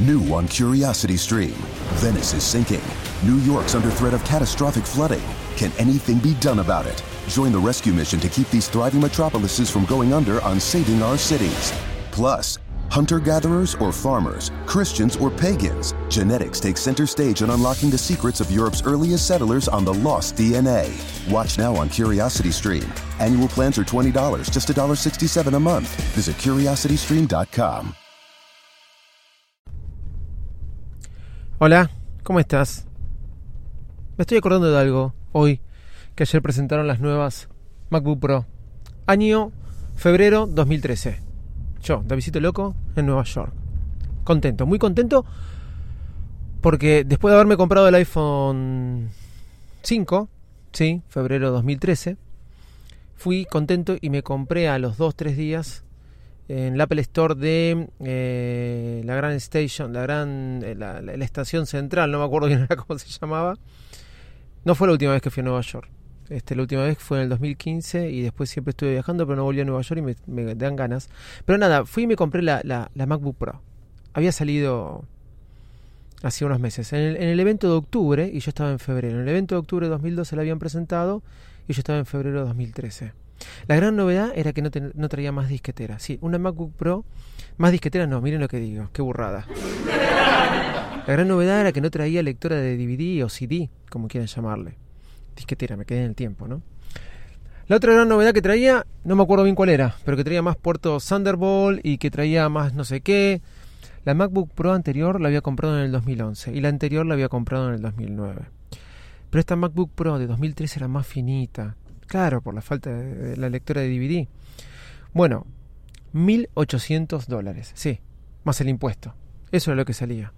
New on Curiosity Stream. Venice is sinking. New York's under threat of catastrophic flooding. Can anything be done about it? Join the rescue mission to keep these thriving metropolises from going under on saving our cities. Plus, hunter gatherers or farmers, Christians or pagans, genetics takes center stage in unlocking the secrets of Europe's earliest settlers on the lost DNA. Watch now on Curiosity Stream. Annual plans are $20, just $1.67 a month. Visit curiositystream.com. Hola, ¿cómo estás? Me estoy acordando de algo hoy, que ayer presentaron las nuevas MacBook Pro. Año febrero 2013. Yo, Davidito Loco, en Nueva York. Contento, muy contento, porque después de haberme comprado el iPhone 5, sí, febrero 2013, fui contento y me compré a los 2-3 días en la Apple Store de eh, la Gran Station, la gran eh, la, estación central, no me acuerdo bien cómo se llamaba. No fue la última vez que fui a Nueva York. Este, la última vez fue en el 2015 y después siempre estuve viajando, pero no volví a Nueva York y me, me dan ganas. Pero nada, fui y me compré la, la, la MacBook Pro. Había salido hace unos meses. En el, en el evento de octubre, y yo estaba en febrero. En el evento de octubre de 2012 la habían presentado y yo estaba en febrero de 2013. La gran novedad era que no, traía más disquetera. Sí, una MacBook Pro, más disquetera no, miren lo que digo, qué burrada. La gran novedad era que no traía lectora de DVD o CD, como quieran llamarle. Disquetera, me quedé en el tiempo, ¿no? La otra gran novedad que traía, no me acuerdo bien cuál era, pero que traía más puertos Thunderbolt y que traía más no sé qué. La MacBook Pro anterior la había comprado en el 2011 y la anterior la había comprado en el 2009. Pero esta MacBook Pro de 2013 era más finita. Claro, por la falta de, la lectora de DVD. Bueno, 1.800 dólares, sí, más el impuesto. Eso era lo que salía.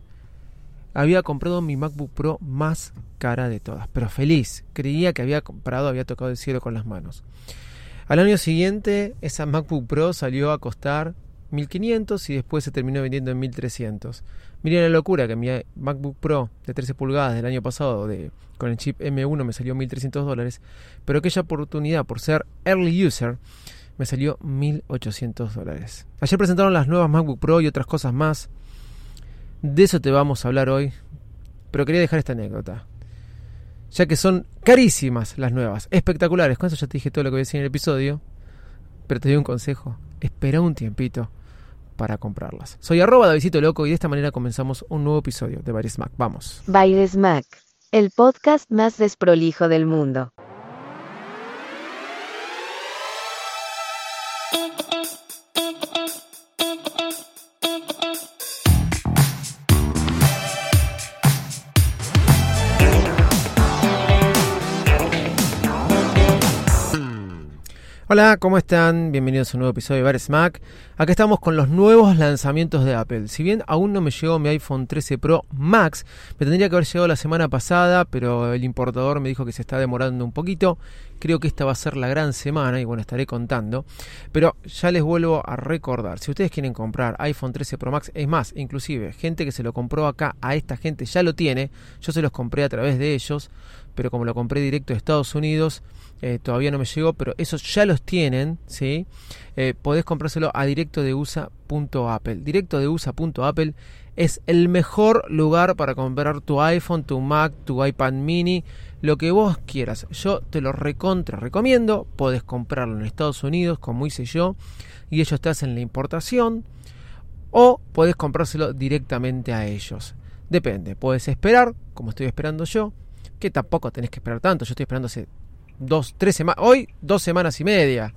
Había comprado mi MacBook Pro más cara de todas, pero feliz. Creía que había comprado, había tocado el cielo con las manos. Al año siguiente, esa MacBook Pro salió a costar 1500 y después se terminó vendiendo en 1300. Miren la locura que mi MacBook Pro de 13 pulgadas del año pasado de, con el chip M1 me salió 1300 dólares, pero aquella oportunidad por ser early user me salió 1800 dólares. Ayer presentaron las nuevas MacBook Pro y otras cosas más. De eso te vamos a hablar hoy, pero quería dejar esta anécdota. Ya que son carísimas las nuevas, espectaculares. Con eso ya te dije todo lo que voy a decir en el episodio. Pero te doy un consejo. Espera un tiempito para comprarlas. Soy arroba Davidito Loco y de esta manera comenzamos un nuevo episodio de Baris Mac. Vamos. Bailes Mac, el podcast más desprolijo del mundo. Hola, ¿cómo están? Bienvenidos a un nuevo episodio de Bares Mac. Acá estamos con los nuevos lanzamientos de Apple. Si bien aún no me llegó mi iPhone 13 Pro Max, me tendría que haber llegado la semana pasada, pero el importador me dijo que se está demorando un poquito. Creo que esta va a ser la gran semana y bueno, estaré contando. Pero ya les vuelvo a recordar, si ustedes quieren comprar iPhone 13 Pro Max, es más, inclusive gente que se lo compró acá, a esta gente ya lo tiene. Yo se los compré a través de ellos, pero como lo compré directo de Estados Unidos, eh, todavía no me llegó, pero esos ya los tienen, ¿sí? Eh, podés comprárselo a directo de USA.apple. Directo de USA.apple es el mejor lugar para comprar tu iPhone, tu Mac, tu iPad mini, lo que vos quieras. Yo te lo recontra recomiendo. Podés comprarlo en Estados Unidos, como hice yo, y ellos te hacen la importación, o podés comprárselo directamente a ellos. Depende, podés esperar, como estoy esperando yo, que tampoco tenés que esperar tanto. Yo estoy esperando hace dos, tres semanas, hoy dos semanas y media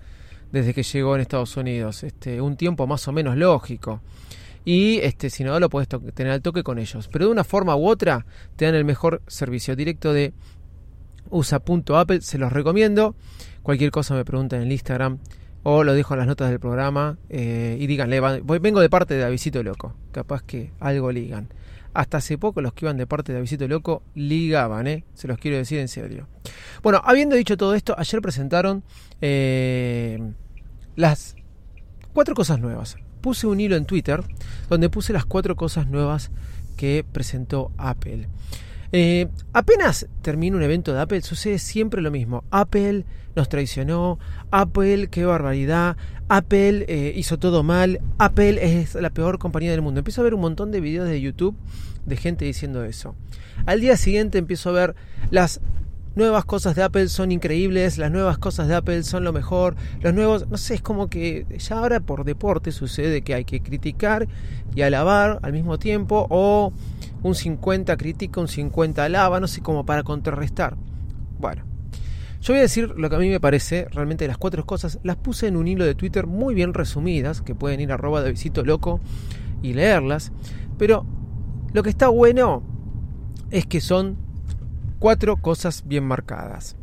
desde que llegó en Estados Unidos, este, un tiempo más o menos lógico. Y este, si no lo puedes tener al toque con ellos. Pero de una forma u otra te dan el mejor servicio directo de usa.apple, se los recomiendo. Cualquier cosa me preguntan en el Instagram o lo dejo en las notas del programa eh, y díganle, voy- vengo de parte de Avisito Loco, capaz que algo ligan. Hasta hace poco los que iban de parte de Avisito Loco ligaban, ¿eh? se los quiero decir en serio. Bueno, habiendo dicho todo esto, ayer presentaron eh, las cuatro cosas nuevas. Puse un hilo en Twitter donde puse las cuatro cosas nuevas que presentó Apple. Eh, apenas termina un evento de Apple, sucede siempre lo mismo. Apple nos traicionó, Apple, qué barbaridad, Apple eh, hizo todo mal, Apple es la peor compañía del mundo. Empiezo a ver un montón de videos de YouTube de gente diciendo eso. Al día siguiente empiezo a ver las nuevas cosas de Apple son increíbles, las nuevas cosas de Apple son lo mejor, los nuevos, no sé, es como que ya ahora por deporte sucede que hay que criticar y alabar al mismo tiempo o un 50 critica, un 50 alaba, no sé, como para contrarrestar. Bueno, yo voy a decir lo que a mí me parece, realmente las cuatro cosas, las puse en un hilo de Twitter muy bien resumidas, que pueden ir a arroba de visito loco y leerlas, pero lo que está bueno es que son cuatro cosas bien marcadas.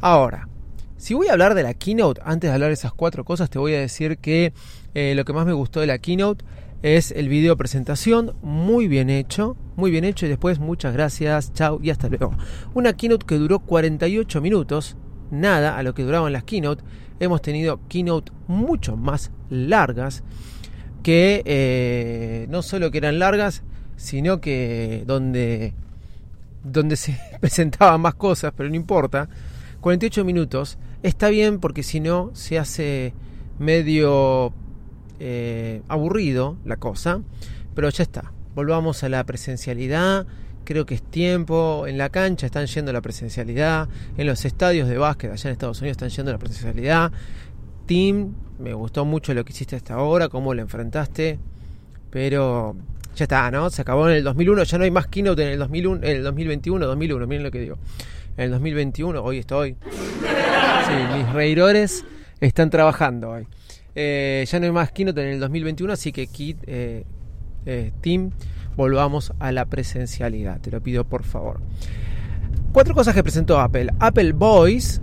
Ahora, si voy a hablar de la keynote, antes de hablar de esas cuatro cosas, te voy a decir que eh, lo que más me gustó de la keynote es el video presentación, muy bien hecho, muy bien hecho y después muchas gracias, chao y hasta luego. Una keynote que duró 48 minutos, nada a lo que duraban las keynote. Hemos tenido keynote mucho más largas que eh, no solo que eran largas, sino que donde, donde se presentaban más cosas, pero no importa. 48 minutos está bien porque si no se hace medio eh, aburrido la cosa, pero ya está. Volvamos a la presencialidad. Creo que es tiempo. En la cancha están yendo la presencialidad. En los estadios de básquet allá en Estados Unidos están yendo la presencialidad. Tim, me gustó mucho lo que hiciste hasta ahora, cómo lo enfrentaste. Pero ya está, ¿no? Se acabó en el 2001. Ya no hay más keynote en el 2001, en el 2021, 2001. Miren lo que digo. En el 2021, hoy estoy. Sí, mis reidores están trabajando hoy. Eh, ya no hay más Keynote en el 2021, así que Kit, eh, eh, Team, volvamos a la presencialidad. Te lo pido por favor. Cuatro cosas que presentó Apple. Apple Voice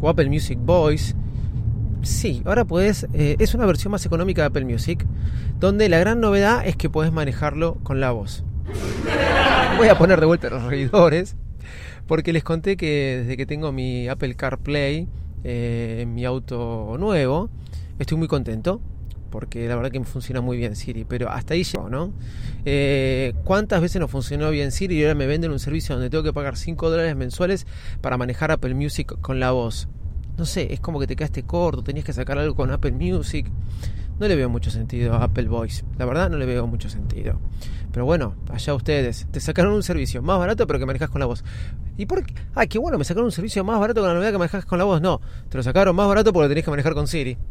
o Apple Music Voice. Sí, ahora puedes. es una versión más económica de Apple Music. Donde la gran novedad es que puedes manejarlo con la voz. Voy a poner de vuelta los reidores. Porque les conté que desde que tengo mi Apple CarPlay eh, en mi auto nuevo. Estoy muy contento porque la verdad que me funciona muy bien Siri, pero hasta ahí llegó, ¿no? Eh, ¿Cuántas veces no funcionó bien Siri y ahora me venden un servicio donde tengo que pagar 5 dólares mensuales para manejar Apple Music con la voz? No sé, es como que te quedaste corto, tenías que sacar algo con Apple Music. No le veo mucho sentido a Apple Voice, la verdad no le veo mucho sentido. Pero bueno, allá ustedes, te sacaron un servicio más barato pero que manejas con la voz. ¿Y por qué? Ay, qué bueno, me sacaron un servicio más barato con la novedad que manejas con la voz. No, te lo sacaron más barato porque lo tenés que manejar con Siri.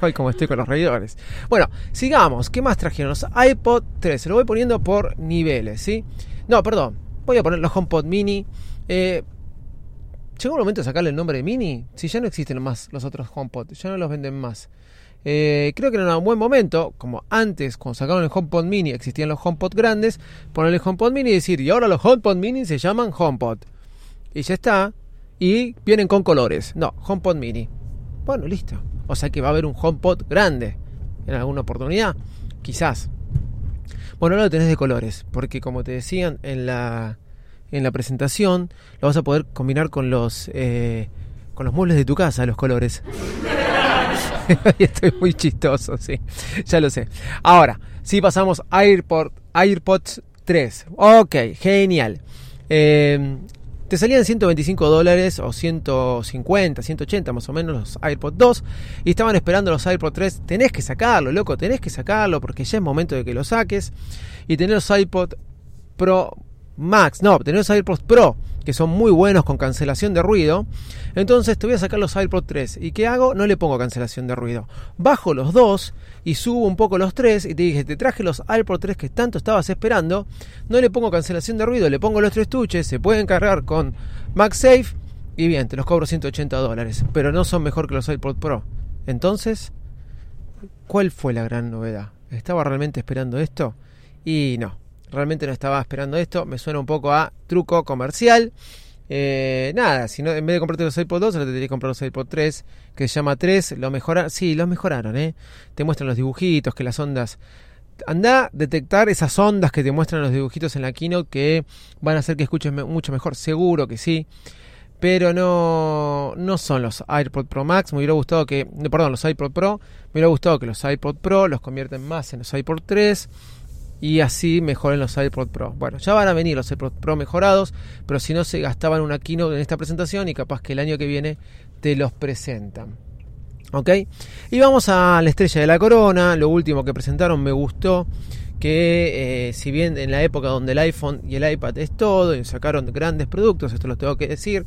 Ay, como estoy con los reidores. Bueno, sigamos. ¿Qué más trajeron? Los iPod 3. Se lo voy poniendo por niveles, ¿sí? No, perdón. Voy a poner los HomePod Mini. Eh, llegó el momento de sacarle el nombre de Mini. Si ya no existen más los otros HomePod, ya no los venden más. Eh, creo que era un buen momento, como antes, cuando sacaron el HomePod Mini, existían los HomePod grandes, ponerle HomePod Mini y decir, y ahora los HomePod Mini se llaman HomePod. Y ya está. Y vienen con colores. No, HomePod Mini. Bueno, listo. O sea que va a haber un HomePod grande en alguna oportunidad. Quizás. Bueno, ahora lo tenés de colores, porque como te decían en la en la presentación, lo vas a poder combinar con los, eh, con los muebles de tu casa, los colores. Estoy muy chistoso, sí, ya lo sé. Ahora, si pasamos a AirPod, AirPods 3. Ok, genial. Eh, te salían 125 dólares o 150, 180 más o menos los AirPods 2 y estaban esperando los AirPods 3. Tenés que sacarlo, loco, tenés que sacarlo porque ya es momento de que lo saques y tener los iPod Pro Max, no, tenés los AirPods Pro, que son muy buenos con cancelación de ruido. Entonces te voy a sacar los AirPods 3. ¿Y qué hago? No le pongo cancelación de ruido. Bajo los dos y subo un poco los tres y te dije, te traje los AirPods 3 que tanto estabas esperando. No le pongo cancelación de ruido, le pongo los tres tuches, se pueden cargar con MagSafe y bien, te los cobro 180 dólares. Pero no son mejor que los AirPods Pro. Entonces, ¿cuál fue la gran novedad? ¿Estaba realmente esperando esto? Y no, realmente no estaba esperando esto. Me suena un poco a truco comercial. Eh, nada, si no, en vez de comprarte los iPod 2, ahora te tendrías que comprar los iPod 3, que se llama 3. Lo mejoraron, sí, los mejoraron, ¿eh? Te muestran los dibujitos, que las ondas. Anda a detectar esas ondas que te muestran los dibujitos en la keynote que van a hacer que escuches mucho mejor. Seguro que sí. Pero no, no son los iPod Pro Max. Me hubiera gustado que. Perdón, los iPod Pro. Me hubiera gustado que los iPod Pro los convierten más en los iPod 3 y así mejoren los iPod Pro. Bueno, ya van a venir los iPod Pro mejorados, pero si no se gastaban una keynote en esta presentación y capaz que el año que viene te los presentan. ¿Ok? Y vamos a la estrella de la corona. Lo último que presentaron me gustó. Que eh, si bien en la época donde el iPhone y el iPad es todo y sacaron grandes productos, esto lo tengo que decir,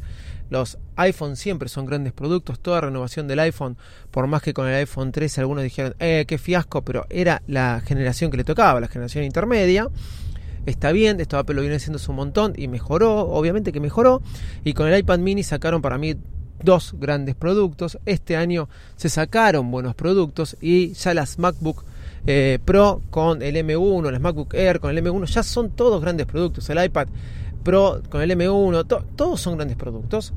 los iPhone siempre son grandes productos, toda renovación del iPhone, por más que con el iPhone 13 algunos dijeron, eh, qué fiasco, pero era la generación que le tocaba, la generación intermedia. Está bien, esto Apple lo viene haciendo un montón y mejoró, obviamente que mejoró. Y con el iPad mini sacaron para mí dos grandes productos. Este año se sacaron buenos productos y ya las MacBook eh, Pro con el M1, las MacBook Air con el M1, ya son todos grandes productos. El iPad Pro con el M1, todos son grandes productos.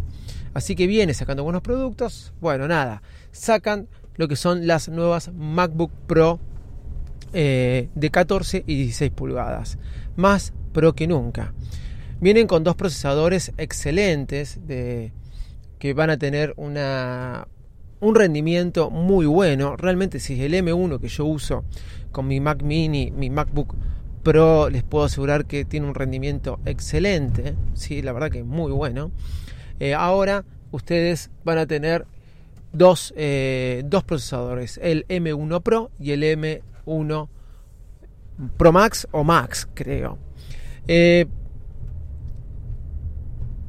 Así que viene sacando buenos productos. Bueno, nada, sacan lo que son las nuevas MacBook Pro eh, de 14 y 16 pulgadas. Más Pro que nunca. Vienen con dos procesadores excelentes de, que van a tener una, un rendimiento muy bueno. Realmente si es el M1 que yo uso con mi Mac mini, mi MacBook Pro, les puedo asegurar que tiene un rendimiento excelente. Sí, la verdad que muy bueno. Eh, ahora ustedes van a tener dos, eh, dos procesadores, el M1 Pro y el M1 Pro Max o Max, creo. Eh,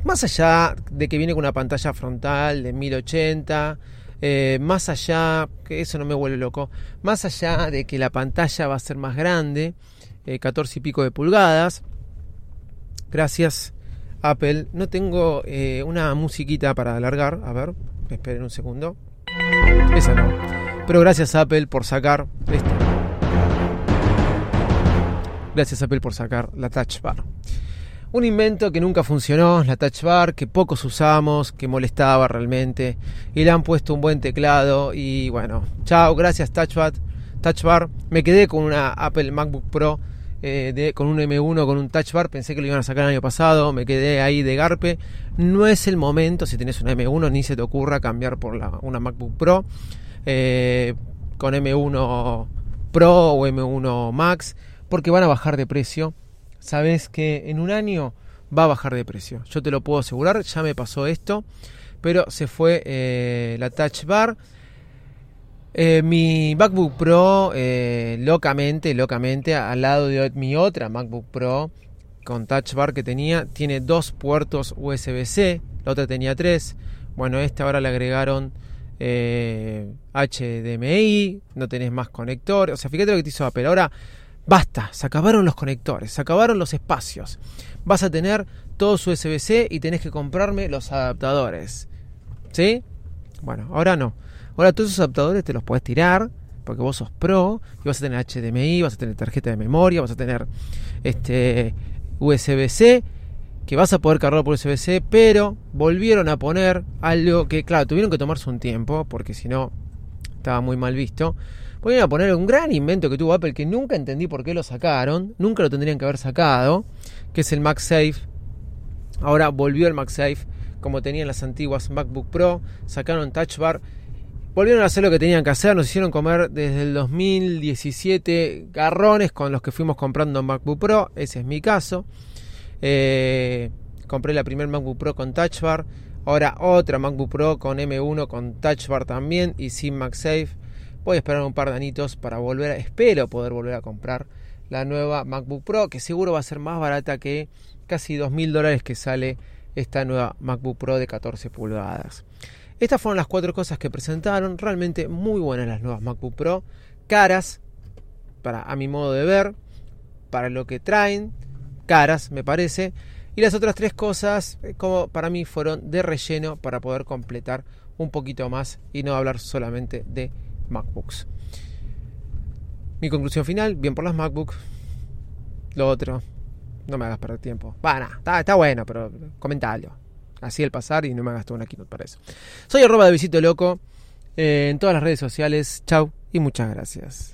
más allá de que viene con una pantalla frontal de 1080, eh, más allá, que eso no me vuelve loco, más allá de que la pantalla va a ser más grande, 14 eh, y pico de pulgadas, gracias Apple, no tengo eh, una musiquita para alargar, a ver, esperen un segundo, esa no, pero gracias Apple por sacar esto. Gracias Apple por sacar la Touch Bar. Un invento que nunca funcionó, la Touch Bar, que pocos usamos, que molestaba realmente. Y le han puesto un buen teclado. Y bueno, chao, gracias Touch Bar. Touch Bar. Me quedé con una Apple MacBook Pro eh, con un M1, con un Touch Bar. Pensé que lo iban a sacar el año pasado. Me quedé ahí de garpe. No es el momento, si tienes un M1, ni se te ocurra cambiar por una MacBook Pro. Eh, con M1 Pro o M1 Max. Porque van a bajar de precio sabes que en un año va a bajar de precio. Yo te lo puedo asegurar, ya me pasó esto, pero se fue eh, la Touch Bar. Eh, mi MacBook Pro, eh, locamente, locamente, al lado de mi otra MacBook Pro con Touch Bar que tenía, tiene dos puertos USB-C, la otra tenía tres. Bueno, esta ahora le agregaron HDMI, no tenés más conector. O sea, fíjate lo que te hizo Apple. Ahora Basta, se acabaron los conectores, se acabaron los espacios. Vas a tener todo su USB-C y tenés que comprarme los adaptadores. ¿Sí? Bueno, ahora no. Ahora todos esos adaptadores te los puedes tirar porque vos sos pro y vas a tener HDMI, vas a tener tarjeta de memoria, vas a tener este USB-C que vas a poder cargar por USB-C, pero volvieron a poner algo que, claro, tuvieron que tomarse un tiempo porque si no estaba muy mal visto Voy a poner un gran invento que tuvo Apple que nunca entendí por qué lo sacaron, nunca lo tendrían que haber sacado, que es el MagSafe. Ahora volvió el MagSafe como tenían las antiguas MacBook Pro, sacaron Touch Bar, volvieron a hacer lo que tenían que hacer, nos hicieron comer desde el 2017 garrones con los que fuimos comprando MacBook Pro, ese es mi caso. Eh, compré la primera MacBook Pro con Touch Bar, ahora otra MacBook Pro con M1 con Touch Bar también y sin MagSafe. Voy a esperar un par de anitos para volver, a, espero poder volver a comprar la nueva MacBook Pro, que seguro va a ser más barata que casi 2.000 dólares que sale esta nueva MacBook Pro de 14 pulgadas. Estas fueron las cuatro cosas que presentaron, realmente muy buenas las nuevas MacBook Pro, caras, para a mi modo de ver, para lo que traen, caras me parece, y las otras tres cosas eh, como para mí fueron de relleno para poder completar un poquito más y no hablar solamente de MacBooks. Mi conclusión final, bien por las MacBooks. Lo otro, no me hagas perder tiempo. Bueno, está, bueno, pero comentalo. Así el pasar y no me hagas toda una keynote para eso. Soy arroba de Visito Loco eh, en todas las redes sociales. Chau y muchas gracias.